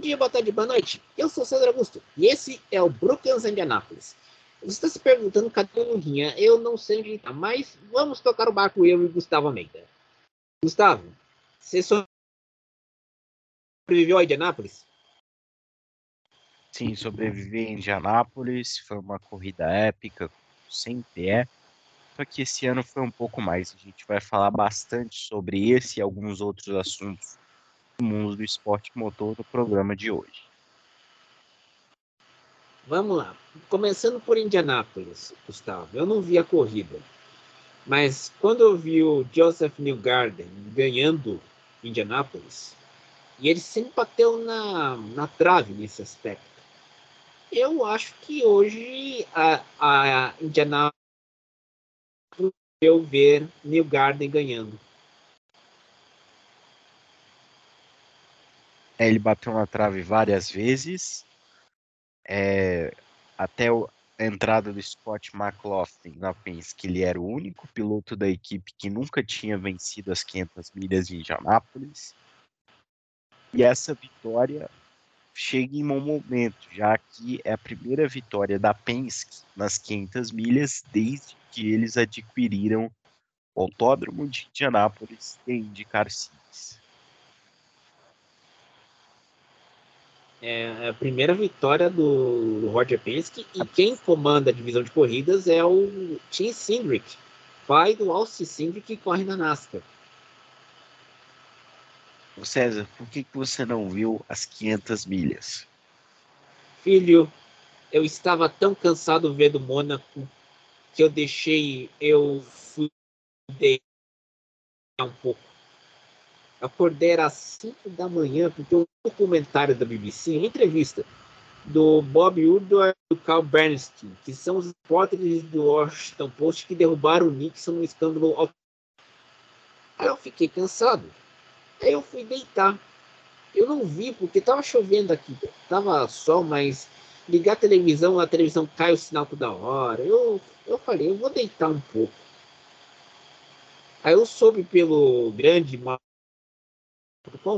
dia, boa tarde, boa noite. Eu sou César Augusto e esse é o Brookings Indianapolis. Você está se perguntando cadê o Lurinha? Eu não sei onde está, mas vamos tocar o barco eu e Gustavo Almeida. Gustavo, você sobreviveu a Indianápolis? Sim, sobreviver em Indianápolis foi uma corrida épica, sempre é. Só que esse ano foi um pouco mais. A gente vai falar bastante sobre esse e alguns outros assuntos mundo do esporte motor no programa de hoje. Vamos lá. Começando por Indianápolis, Gustavo. Eu não vi a corrida. Mas quando eu vi o Joseph Newgarden ganhando Indianápolis, e ele sempre bateu na, na trave nesse aspecto. Eu acho que hoje a, a Indianápolis eu ver New Garden ganhando. É, ele bateu na trave várias vezes. É, até o, a entrada do Scott McLaughlin na Penske, ele era o único piloto da equipe que nunca tinha vencido as 500 milhas de Indianápolis. E essa vitória chega em um momento, já que é a primeira vitória da Penske nas 500 milhas desde que eles adquiriram o Autódromo de Indianápolis e IndyCar Series. É a primeira vitória do Roger Penske e quem comanda a divisão de corridas é o Tim Cindric, pai do Austin Cindric que corre na NASCAR. César, por que, que você não viu as 500 milhas? Filho, eu estava tão cansado de ver do Mônaco que eu deixei, eu fui um pouco. Acordei às 5 da manhã, porque um documentário da BBC, entrevista do Bob Woodward e do Carl Bernstein, que são os repórteres do Washington Post que derrubaram o Nixon no escândalo. Aí eu fiquei cansado. Aí eu fui deitar. Eu não vi, porque estava chovendo aqui. Tava sol, mas ligar a televisão, a televisão cai o sinal toda hora. Eu, eu falei, eu vou deitar um pouco. Aí eu soube pelo grande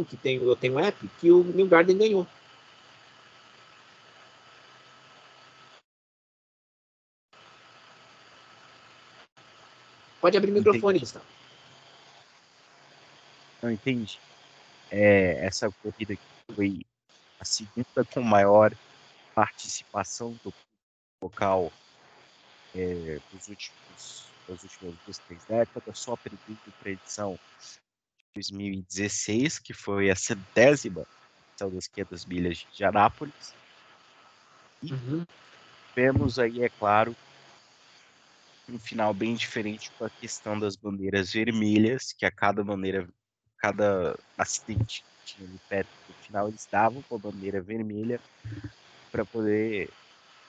que tem, eu tenho um app, que o New Garden ganhou. Pode abrir o microfone, Gustavo. Não entendi. É, essa corrida foi a segunda com maior participação do local é, dos últimos, das últimas duas, três décadas, só perdendo para edição 2016, que foi a centésima edição das 500 milhas de Anápolis. E uhum. vemos aí, é claro, um final bem diferente com a questão das bandeiras vermelhas, que a cada bandeira cada acidente que tinha ali perto do final, eles davam com a bandeira vermelha para poder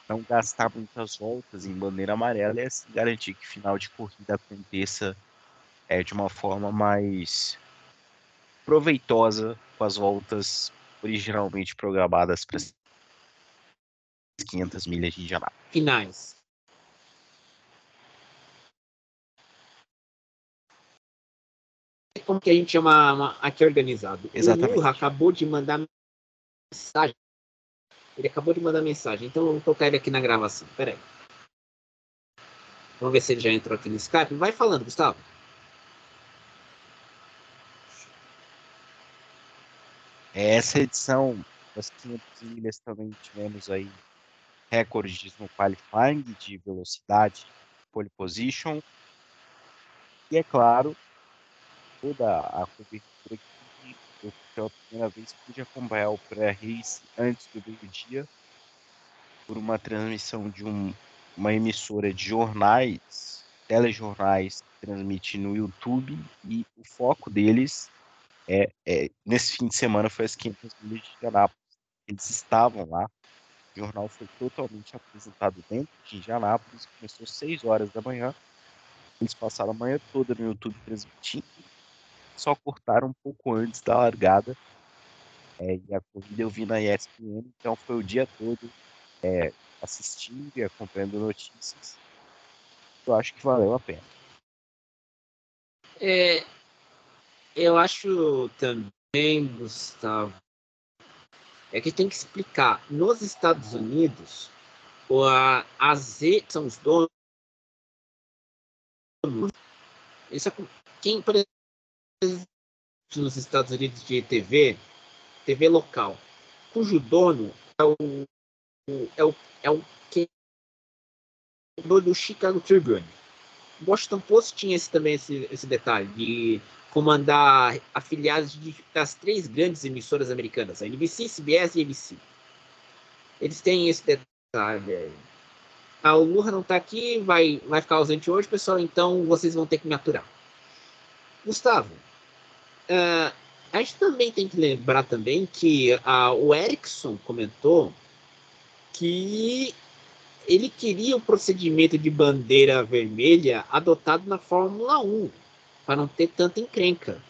não gastar muitas voltas em bandeira amarela e assim garantir que o final de corrida aconteça é, de uma forma mais proveitosa com as voltas originalmente programadas para as 500 milhas de Indianápolis. Finais. como que a gente chama uma, aqui organizado. Exatamente. O acabou de mandar mensagem. Ele acabou de mandar mensagem. Então vamos colocar ele aqui na gravação. Peraí. Vamos ver se ele já entrou aqui no Skype. Vai falando, Gustavo. Essa edição das 500 milhas também tivemos aí recordes no qualifying de velocidade, pole position. E é claro, toda a cobertura que eu pela primeira vez pude acompanhar o pré-race antes do meio-dia por uma transmissão de um, uma emissora de jornais, telejornais, transmite no YouTube e o foco deles é, é nesse fim de semana foi as 500 milhas de Indianápolis. Eles estavam lá, o jornal foi totalmente apresentado dentro de Indianápolis, começou às 6 horas da manhã, eles passaram a manhã toda no YouTube transmitindo só cortaram um pouco antes da largada. É, e a corrida eu vi na ESPN, então foi o dia todo é, assistindo e acompanhando notícias. Eu acho que valeu a pena. É, eu acho também, Gustavo, É que tem que explicar. Nos Estados Unidos, as são os donos. Isso é, quem, por exemplo, nos Estados Unidos de TV, TV local, cujo dono é o, é o, é o que do Chicago Tribune. O Washington Post tinha esse, também esse, esse detalhe de comandar afiliados das três grandes emissoras americanas, a NBC, CBS e ABC. Eles têm esse detalhe. Ah, o Lula não está aqui, vai, vai ficar ausente hoje, pessoal, então vocês vão ter que me aturar. Gustavo, uh, a gente também tem que lembrar também que uh, o Erickson comentou que ele queria o procedimento de bandeira vermelha adotado na Fórmula 1, para não ter tanta encrenca.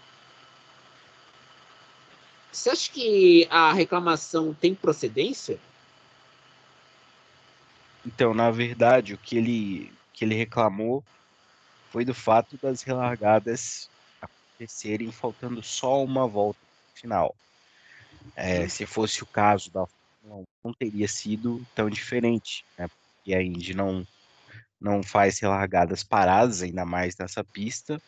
Você acha que a reclamação tem procedência? Então, na verdade, o que ele, que ele reclamou foi do fato das relargadas acontecerem faltando só uma volta final. É, se fosse o caso da Fórmula 1, não teria sido tão diferente, né? porque a Indy não, não faz relargadas paradas, ainda mais nessa pista.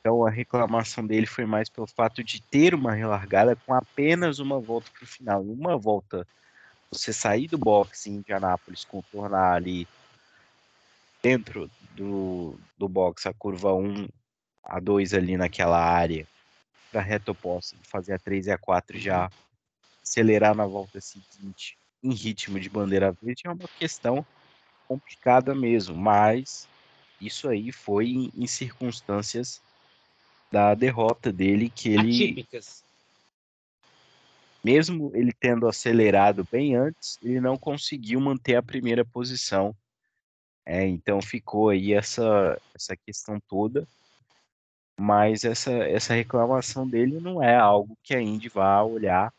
Então a reclamação dele foi mais pelo fato de ter uma relargada com apenas uma volta para o final. Uma volta, você sair do box em Indianápolis, contornar ali dentro do, do box a curva 1 a 2 ali naquela área para reta oposta, fazer a 3 e a 4 já acelerar na volta seguinte em ritmo de bandeira verde é uma questão complicada mesmo, mas isso aí foi em, em circunstâncias da derrota dele que ele Atípicas. mesmo ele tendo acelerado bem antes, ele não conseguiu manter a primeira posição. É, então ficou aí essa essa questão toda mas essa, essa reclamação dele não é algo que a Indy vá olhar,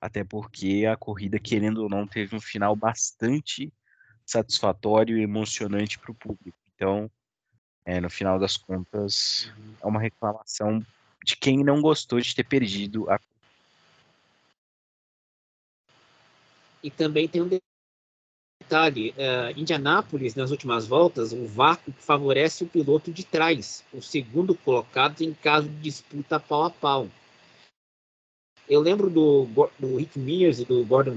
até porque a corrida, querendo ou não, teve um final bastante satisfatório e emocionante para o público. Então, é, no final das contas, uhum. é uma reclamação de quem não gostou de ter perdido a. E também tem um detalhe, uh, Indianápolis, nas últimas voltas, o vácuo favorece o piloto de trás, o segundo colocado em caso de disputa pau a pau. Eu lembro do, do Rick Mears e do Gordon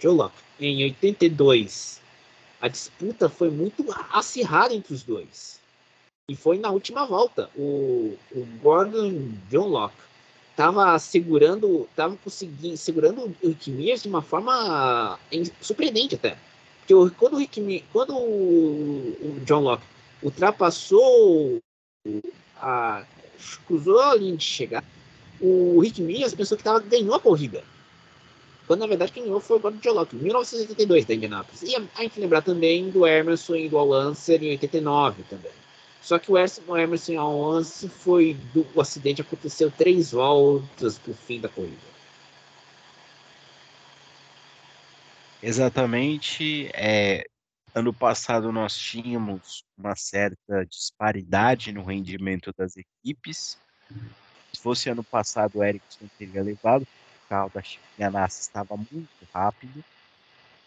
Jollock em 82. A disputa foi muito acirrada entre os dois. E foi na última volta. O, o Gordon John Locke estava segurando, estava conseguindo, segurando o Rick Mears de uma forma surpreendente até. Porque quando o Rick quando o, John Locke ultrapassou a cruzou a linha de chegar, o Rick Mears pensou que tava, ganhou a corrida. Quando na verdade quem ganhou foi o Gordon John Locke, em 1982 da Indianapolis. E a, gente lembrar também do Emerson e do Al Lancer em 89 também. Só que o Emerson Alonso foi do o acidente aconteceu três voltas para o fim da corrida. Exatamente. É, ano passado nós tínhamos uma certa disparidade no rendimento das equipes. Se fosse ano passado, o Ericsson teria levado. Carro da Ganassi estava muito rápido.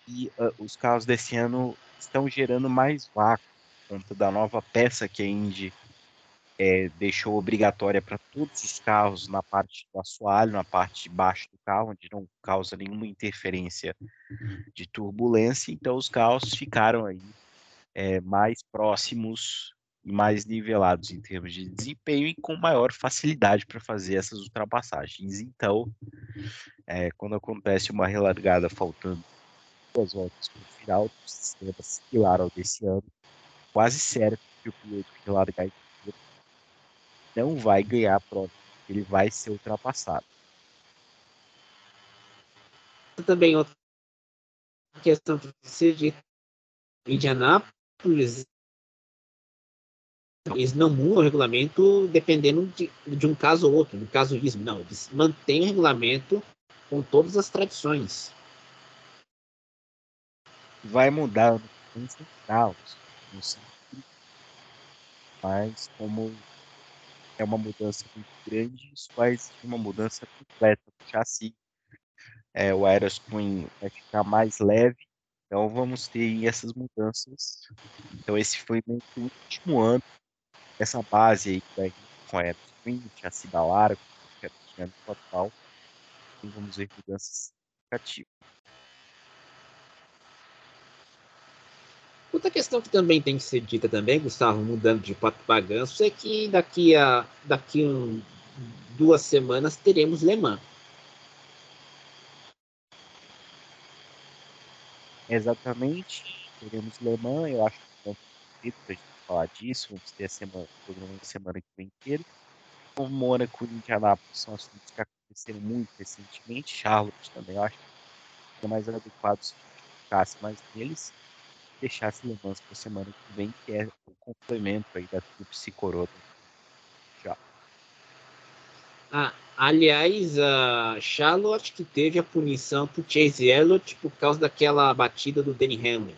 E uh, os carros desse ano estão gerando mais vácuo conta da nova peça que a Indy é, deixou obrigatória para todos os carros na parte do assoalho, na parte de baixo do carro, onde não causa nenhuma interferência de turbulência. Então, os carros ficaram aí é, mais próximos mais nivelados em termos de desempenho e com maior facilidade para fazer essas ultrapassagens. Então, é, quando acontece uma relargada faltando duas voltas para o final, o sistema similar ao desse ano, quase certo que o piloto que largar não vai ganhar a prova. Ele vai ser ultrapassado. Também outra questão que você de Indianápolis, eles não mudam o regulamento dependendo de, de um caso ou outro, no caso isso, não, eles mantêm o regulamento com todas as tradições. Vai mudar no caos no mas como é uma mudança muito grande, isso faz uma mudança completa do chassi. é, o Aerosqueen vai ficar mais leve, então vamos ter essas mudanças. Então esse foi o último ano, essa base aí que vai com a Aerosqueen, chassi da Largo, que é total, e vamos ver mudanças significativas. Outra questão que também tem que ser dita também, Gustavo, mudando de pato para ganso, é que daqui a daqui um, duas semanas teremos Le Mans. Exatamente, teremos Le Mans, eu acho que para a falar disso, vamos ter a semana, programa semana que vem inteiro. O Mônaco e Indianápolis são assuntos que aconteceram muito recentemente, Charlotte também, eu acho que é mais adequado se ficasse mais neles deixasse Le Mans para semana que vem, que é o complemento aí da Tríplice Coroa. Já. Ah, aliás, a Charlotte que teve a punição por Chase Elliott por causa daquela batida do Danny Hamlin.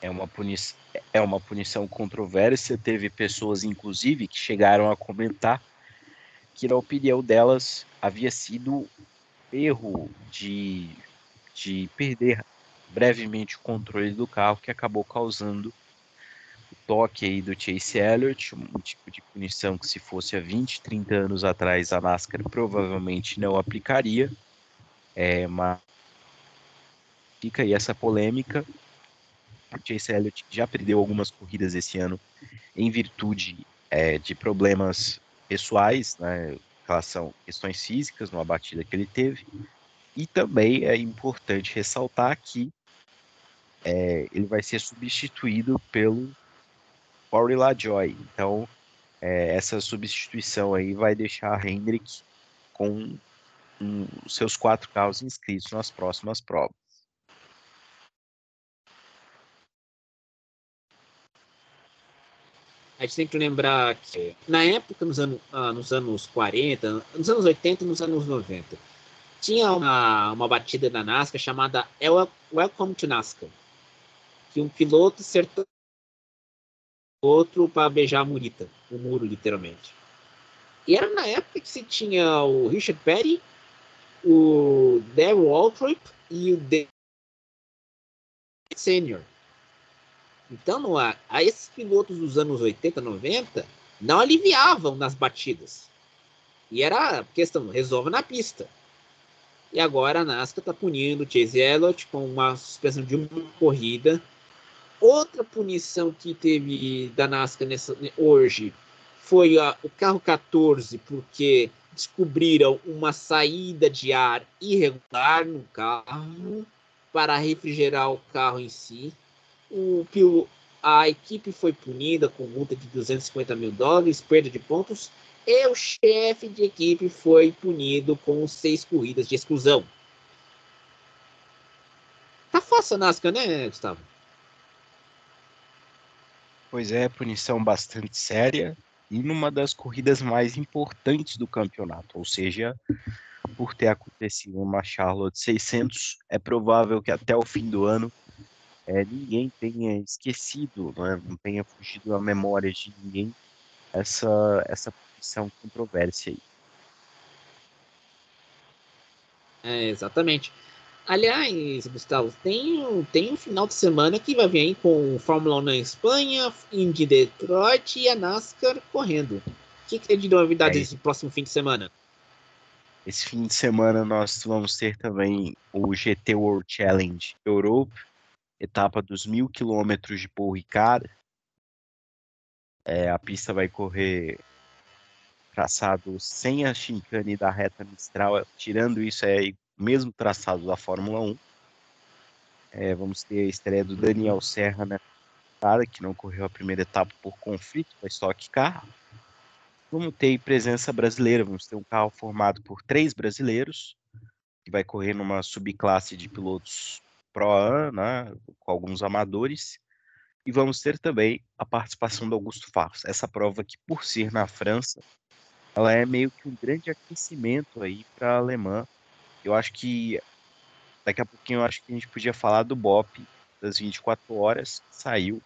É uma, punição, é uma punição controversa. Teve pessoas, inclusive, que chegaram a comentar que, na opinião delas, havia sido erro de, de perder brevemente o controle do carro, que acabou causando o toque aí do Chase Elliott, um tipo de punição que se fosse há 20, 30 anos atrás a NASCAR provavelmente não aplicaria. É, mas fica aí essa polêmica. O Chase Elliott já perdeu algumas corridas esse ano em virtude é, de problemas pessoais, né, em relação a questões físicas, numa batida que ele teve. E também é importante ressaltar que é, ele vai ser substituído pelo Corey LaJoy. Então, é, essa substituição aí vai deixar Hendrick com um, seus quatro carros inscritos nas próximas provas. A gente tem que lembrar que na época, nos, anos, ah, nos anos 40, nos anos 80 nos anos 90, tinha uma, uma batida da NASCAR chamada Welcome to NASCAR que um piloto acertou outro para beijar a murita, o muro, literalmente. E era na época que se tinha o Richard Petty, o Daryl Waltrip e o David Senior. Então, a, a esses pilotos dos anos 80, 90 não aliviavam nas batidas. E era questão, resolve na pista. E agora a NASCAR está punindo o Chase Elliott com uma suspensão de uma corrida Outra punição que teve da NASCAR nessa, hoje foi a, o carro 14, porque descobriram uma saída de ar irregular no carro para refrigerar o carro em si. O, a equipe foi punida com multa de 250 mil dólares, perda de pontos, e o chefe de equipe foi punido com seis corridas de exclusão. Tá fácil a NASCAR, né, Gustavo? Pois é, punição bastante séria e numa das corridas mais importantes do campeonato, ou seja, por ter acontecido uma Charlotte 600, é provável que até o fim do ano é, ninguém tenha esquecido, né, não tenha fugido da memória de ninguém essa, essa punição controvérsia aí. É, exatamente. Aliás, Gustavo, tem, tem um final de semana que vai vir aí com Fórmula 1 na Espanha, Indy Detroit e a NASCAR correndo. O que, que tem de novidade é. próximo fim de semana? Esse fim de semana nós vamos ter também o GT World Challenge Europe, etapa dos mil quilômetros de Paul Ricard. É, a pista vai correr traçado sem a chicane da reta Mistral, tirando isso é mesmo traçado da Fórmula 1. É, vamos ter a estreia do Daniel Serra né, que não correu a primeira etapa por conflito com a Stock Car. Vamos ter presença brasileira, vamos ter um carro formado por três brasileiros, que vai correr numa subclasse de pilotos Pro-Am, né, com alguns amadores. E vamos ter também a participação do Augusto Farfus. Essa prova que, por ser na França, ela é meio que um grande aquecimento aí para a Alemã eu acho que daqui a pouquinho eu acho que a gente podia falar do BOP das 24 horas que saiu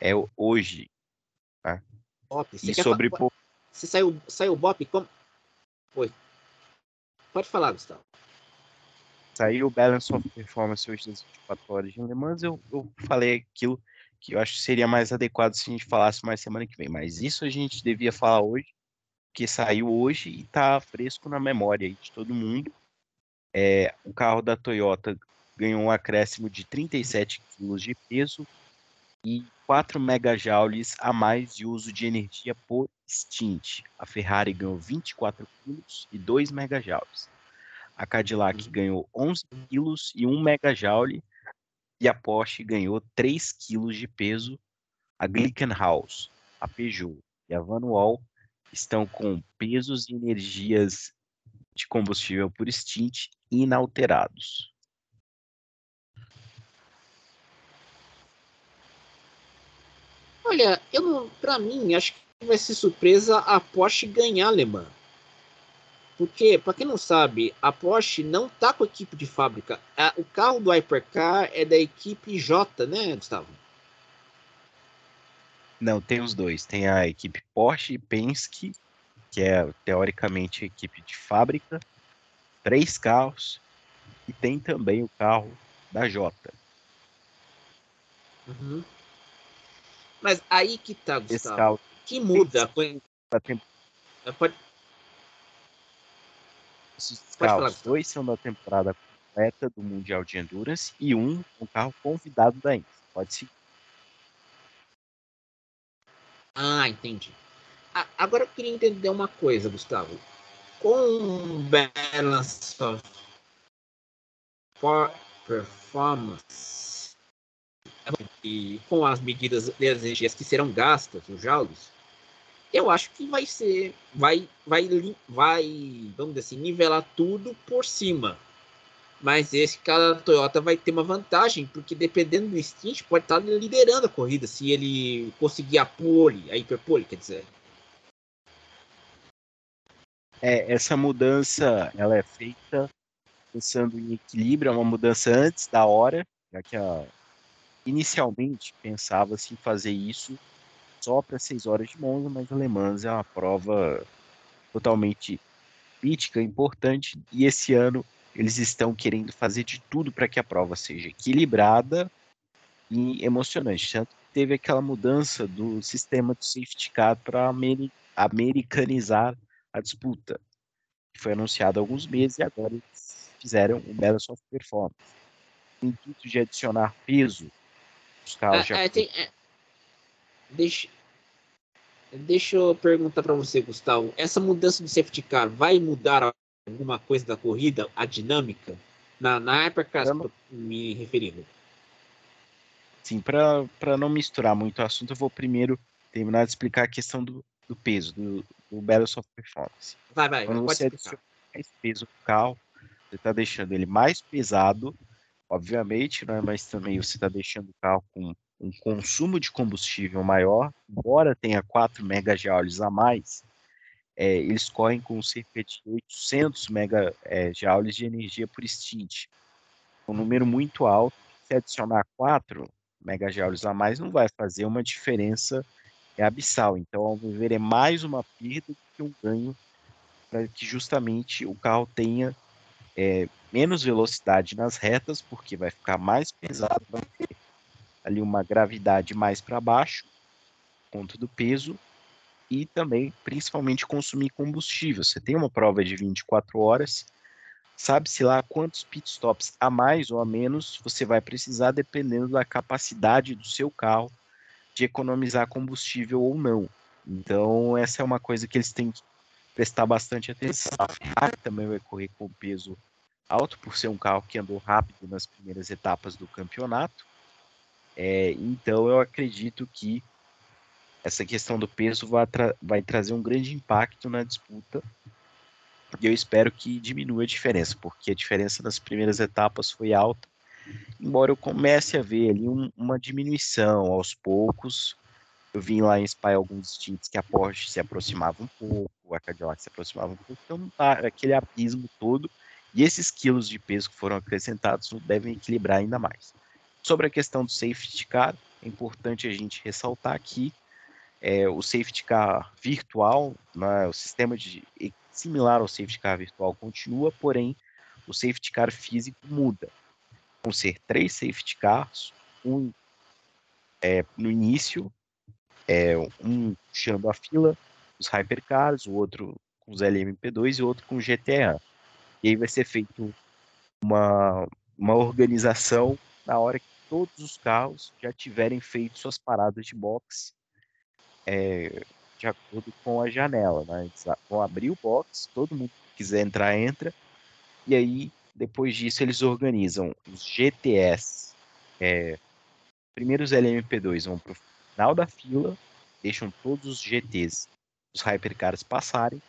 é hoje. Tá? BOP, e sobre Você saiu, saiu o BOP como. Oi. Pode falar, Gustavo. Saiu o Balance of Performance hoje das 24 horas de Le Mans, eu, eu falei aquilo que eu acho que seria mais adequado se a gente falasse mais semana que vem. Mas isso a gente devia falar hoje, que saiu hoje e está fresco na memória de todo mundo. É, o carro da Toyota ganhou um acréscimo de 37 kg de peso e 4 megajoules a mais de uso de energia por stint. A Ferrari ganhou 24 kg e 2 megajoules. A Cadillac uhum. ganhou 11 kg e 1 megajoule e a Porsche ganhou 3 kg de peso. A Glickenhaus, a Peugeot e a Van Wall estão com pesos e energias de combustível por stint inalterados. Olha, eu para mim acho que vai ser surpresa a Porsche ganhar alemã. Porque, para quem não sabe, a Porsche não tá com a equipe de fábrica. o carro do Hypercar é da equipe J, né, Gustavo? Não, tem os dois. Tem a equipe Porsche e Penske, que é teoricamente a equipe de fábrica. Três carros. E tem também o carro da J. Uhum. Mas aí que tá, Gustavo. Carro... Que muda. Pode... Carros, dois são da temporada completa do Mundial de Endurance e um um carro convidado da Indy. Pode seguir. Ah, entendi. Agora eu queria entender uma coisa, Gustavo. Com Balance of Performance e com as medidas de energias que serão gastas, os joules, eu acho que vai ser, vai, vai, vai, vamos dizer assim, nivelar tudo por cima. Mas esse cara da Toyota vai ter uma vantagem, porque dependendo do stint, pode estar liderando a corrida, se ele conseguir a pole, a hiperpole, quer dizer. É, essa mudança, ela é feita pensando em equilíbrio, é uma mudança antes da hora, já que a, inicialmente pensava-se em fazer isso só para 6 horas de Monza, mas a Le Mans é uma prova totalmente crítica, importante, e esse ano eles estão querendo fazer de tudo para que a prova seja equilibrada e emocionante. Tanto que teve aquela mudança do sistema do safety car para americanizar a disputa, que foi anunciado há alguns meses e agora eles fizeram um belo soft performance. O intuito de adicionar peso, os carros ah, já. É, tem, é, deixa, Deixa eu perguntar para você, Gustavo. Essa mudança de safety car vai mudar alguma coisa da corrida, a dinâmica? Na, na Hypercar, me referindo. Sim, para não misturar muito o assunto, eu vou primeiro terminar de explicar a questão do, do peso, do, do Battle of Performance. Vai, vai, Quando você adiciona mais peso no carro, você está deixando ele mais pesado, obviamente, né, mas também você está deixando o carro com um consumo de combustível maior, embora tenha 4 megajoules a mais, é, eles correm com cerca de 800 megajoules de energia por stint. Um número muito alto. Se adicionar 4 megajoules a mais, não vai fazer uma diferença abissal. Então, ao meu ver, é mais uma perda que um ganho para que justamente o carro tenha é, menos velocidade nas retas, porque vai ficar mais pesado, vai ter ali uma gravidade mais para baixo, ponto do peso, e também, principalmente, consumir combustível. Você tem uma prova de 24 horas, sabe-se lá quantos pitstops a mais ou a menos você vai precisar, dependendo da capacidade do seu carro de economizar combustível ou não. Então, essa é uma coisa que eles têm que prestar bastante atenção. A Ferrari também vai correr com peso alto, por ser um carro que andou rápido nas primeiras etapas do campeonato. É, então eu acredito que essa questão do peso vai, tra vai trazer um grande impacto na disputa. E eu espero que diminua a diferença, porque a diferença nas primeiras etapas foi alta. Embora eu comece a ver ali um, uma diminuição aos poucos. Eu vim lá em Spa alguns stints que a Porsche se aproximava um pouco, a Cadillac se aproximava um pouco, então não tá aquele abismo todo. E esses quilos de peso que foram acrescentados devem equilibrar ainda mais. Sobre a questão do safety car, é importante a gente ressaltar aqui é, o safety car virtual, né, o sistema de, similar ao safety car virtual continua, porém o safety car físico muda. Vão ser três safety cars, um é, no início, é, um puxando a fila, os hypercars, o outro com os LMP2 e outro com GTA. E aí vai ser feito uma, uma organização na hora que todos os carros já tiverem feito suas paradas de box é, de acordo com a janela. Né? Eles vão abrir o box, todo mundo que quiser entrar, entra. E aí, depois disso, eles organizam os GTS. É, primeiro os LMP2 vão para o final da fila, deixam todos os GTs, os hypercars passarem.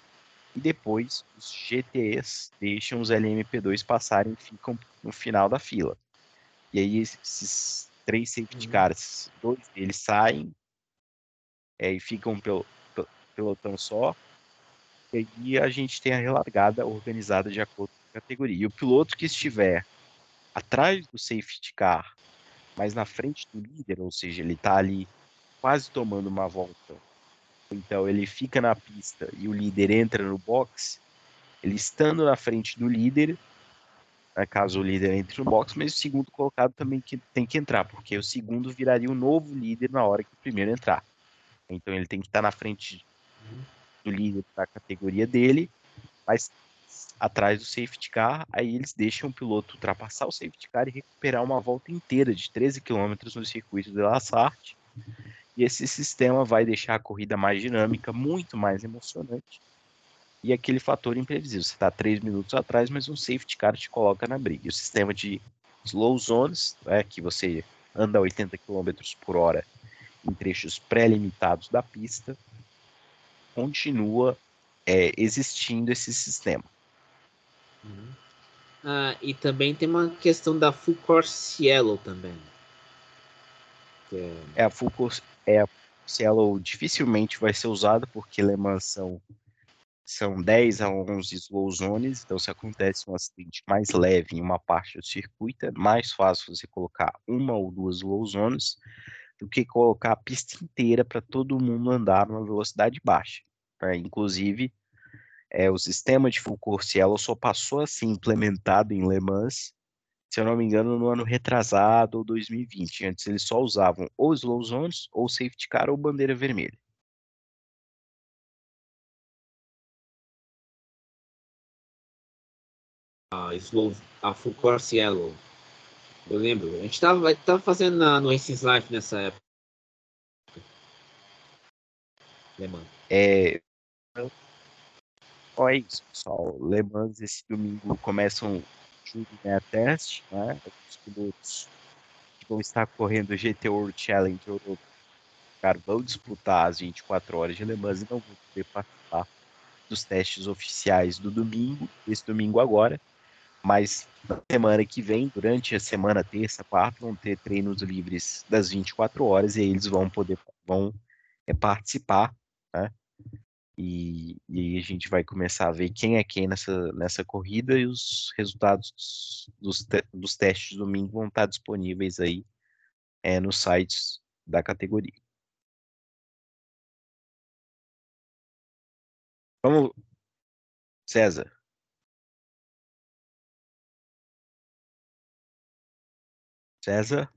E depois os GTs deixam os LMP2 passarem e ficam no final da fila. E aí esses três safety uhum. cars, dois deles saem é, e ficam pelo, pelotão só. E aí a gente tem a relargada organizada de acordo com a categoria. E o piloto que estiver atrás do safety car, mas na frente do líder, ou seja, ele está ali quase tomando uma volta, então ele fica na pista e o líder entra no box, ele estando na frente do líder, né, caso o líder entre no box, mas o segundo colocado também que, tem que entrar, porque o segundo viraria o novo líder na hora que o primeiro entrar. Então ele tem que estar na frente do líder da categoria dele, mas atrás do safety car, aí eles deixam o piloto ultrapassar o safety car e recuperar uma volta inteira de 13 km no circuito de La Sartre. E esse sistema vai deixar a corrida mais dinâmica, muito mais emocionante. E aquele fator imprevisível. Você está três minutos atrás, mas um safety car te coloca na briga. E o sistema de slow zones, é, que você anda a 80 km por hora em trechos pré-limitados da pista, continua é, existindo esse sistema. Uhum. Ah, e também tem uma questão da Full Course Yellow também. É... é... a Full Course, é a Yellow dificilmente vai ser usada porque Le Mans são, são 10 a 11 slow zones, então se acontece um acidente mais leve em uma parte do circuito, é mais fácil você colocar uma ou duas slow zones do que colocar a pista inteira para todo mundo andar numa velocidade baixa. Né? Inclusive, é, o sistema de full course yellow só passou a ser implementado em Le Mans, se eu não me engano, no ano retrasado ou 2020. Antes eles só usavam ou slow zones, ou safety car, ou bandeira vermelha. A, slow, a full yellow eu lembro. A gente estava tava fazendo na, no Racing Life nessa época. Le Mans. É. Ó, é isso, pessoal. Le Mans esse domingo começam tudo né, teste, né? Os pilotos que vão estar correndo o GT World Challenge Europa cara, vão disputar as 24 horas de Le Mans e não vão poder participar dos testes oficiais do domingo, esse domingo agora. Mas na semana que vem, durante a semana terça, quarta, vão ter treinos livres das 24 horas e aí eles vão poder vão é, participar, né? E, e a gente vai começar a ver quem é quem nessa, nessa corrida e os resultados dos, te, dos testes de domingo vão estar disponíveis aí é, nos sites da categoria. Vamos, César. César?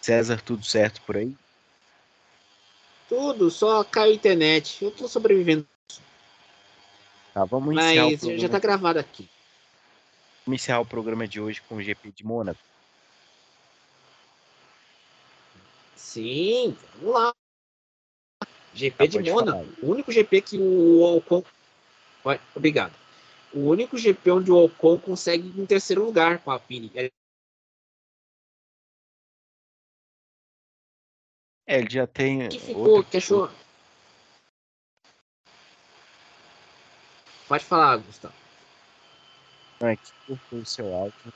César, tudo certo por aí? Tudo, só caiu a internet. Eu tô sobrevivendo. Tá, vamos iniciar Mas já tá gravado aqui. Vamos iniciar o programa de hoje com o GP de Mônaco. Sim, vamos lá. GP de Mônaco. O único GP que o Ocon. Obrigado. O único GP onde o Ocon consegue em terceiro lugar com a Alpine. É, ele já tem. que ficou? Que achou? Pode falar, Gustavo. Não, é que o seu áudio.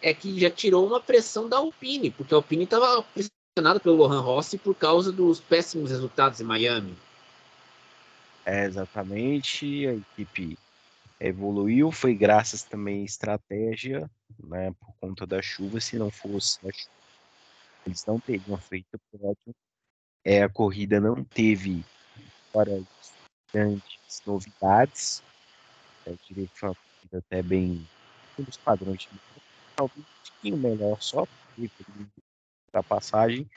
É que já tirou uma pressão da Alpine, porque a Alpine estava pressionada pelo Lohan Rossi por causa dos péssimos resultados em Miami. É, exatamente. A equipe evoluiu, foi graças também à estratégia né, por conta da chuva. Se não fosse a chuva, eles não teriam feito pódio. É, a corrida não teve fora grandes novidades. Eu diria que foi uma corrida até bem pelos padrões de talvez um pouquinho melhor só da passagem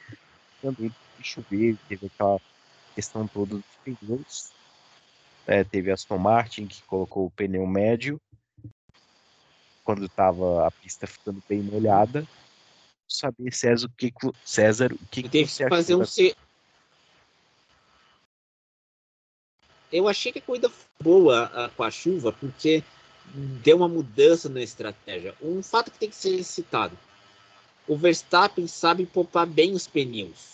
também de chover, teve aquela questão toda dos pneus. É, teve a Aston Martin que colocou o pneu médio quando estava a pista ficando bem molhada. Saber César o que César o que, que você fazer um. Eu achei que a corrida foi boa a, com a chuva porque deu uma mudança na estratégia. Um fato que tem que ser citado: o Verstappen sabe poupar bem os pneus.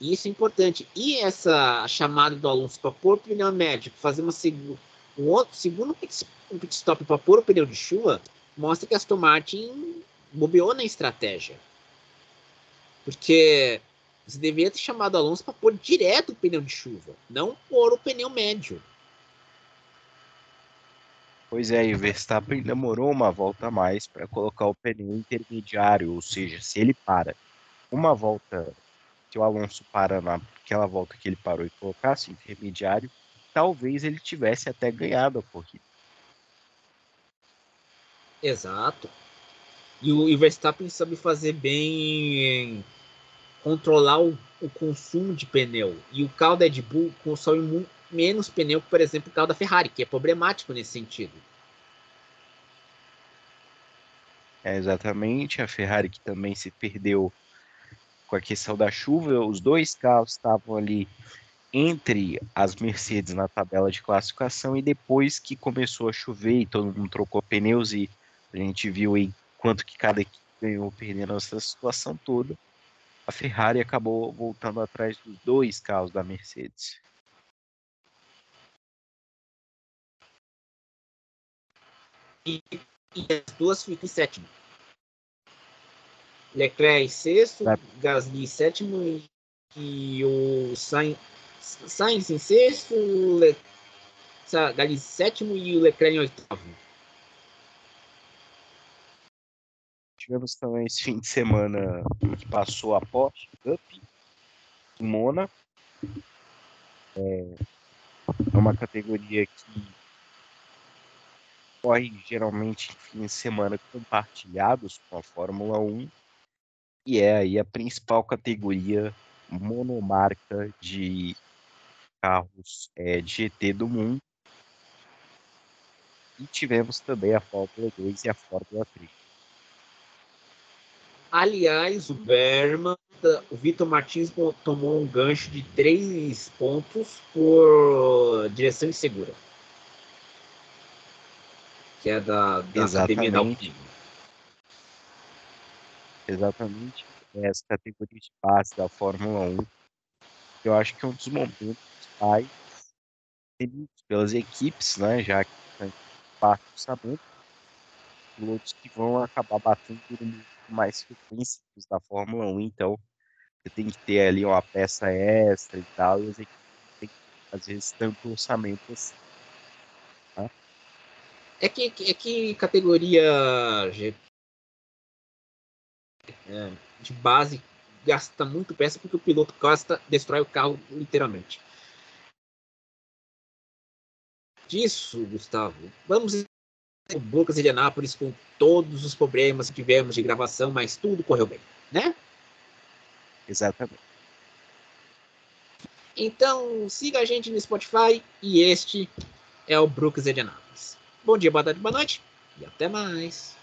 Isso é importante. E essa chamada do Alonso para pôr o pneu médio, fazer uma seg um outro segundo pit, um pit stop para pôr o pneu de chuva, mostra que a Aston Martin bobeou na estratégia. Porque você deveria ter chamado Alonso para pôr direto o pneu de chuva, não pôr o pneu médio. Pois é, e o Verstappen demorou uma volta a mais para colocar o pneu intermediário, ou seja, se ele para uma volta, se o Alonso para naquela volta que ele parou e colocasse intermediário, talvez ele tivesse até ganhado a corrida. Exato. E o, Verstappen sabe fazer bem controlar o, o, consumo de pneu. E o carro da Red Bull consome menos pneu que, por exemplo, o carro da Ferrari, que é problemático nesse sentido. É, exatamente, a Ferrari que também se perdeu com a questão da chuva, os dois carros estavam ali entre as Mercedes na tabela de classificação e depois que começou a chover e todo mundo trocou pneus e a gente viu aí quanto que cada equipe ganhou perdendo essa situação toda, a Ferrari acabou voltando atrás dos dois carros da Mercedes. E, e as duas ficam em sétimo. Leclerc em sexto, é. Gasly em sétimo e, e o Sainz, Sainz em sexto, Le, Gasly em sétimo e o Leclerc em oitavo. Tivemos também esse fim de semana que passou a Porsche Cup em Mona. É, é uma categoria que corre geralmente em semana compartilhados com a Fórmula 1 e é aí a principal categoria monomarca de carros é, de GT do mundo. E tivemos também a Fórmula 2 e a Fórmula 3. Aliás, o Berman, o Vitor Martins tomou um gancho de três pontos por direção insegura que é da, da Academia da Alpine. Exatamente. Essa categoria de base da Fórmula 1. Eu acho que é um dos momentos mais temidos pelas equipes, né? Já que parte do sabendo, pilotos que vão acabar batendo com mais frequência da Fórmula 1, então você tem que ter ali uma peça extra e tal, e as equipes têm às vezes tanto orçamento assim. É que, é que categoria é, de base gasta muito peça porque o piloto gasta, destrói o carro literalmente. Disso, Gustavo, vamos o Lucas de Anápolis com todos os problemas que tivemos de gravação, mas tudo correu bem, né? Exatamente. Então, siga a gente no Spotify e este é o Brooks Anápolis. Bom dia, boa tarde, boa noite e até mais.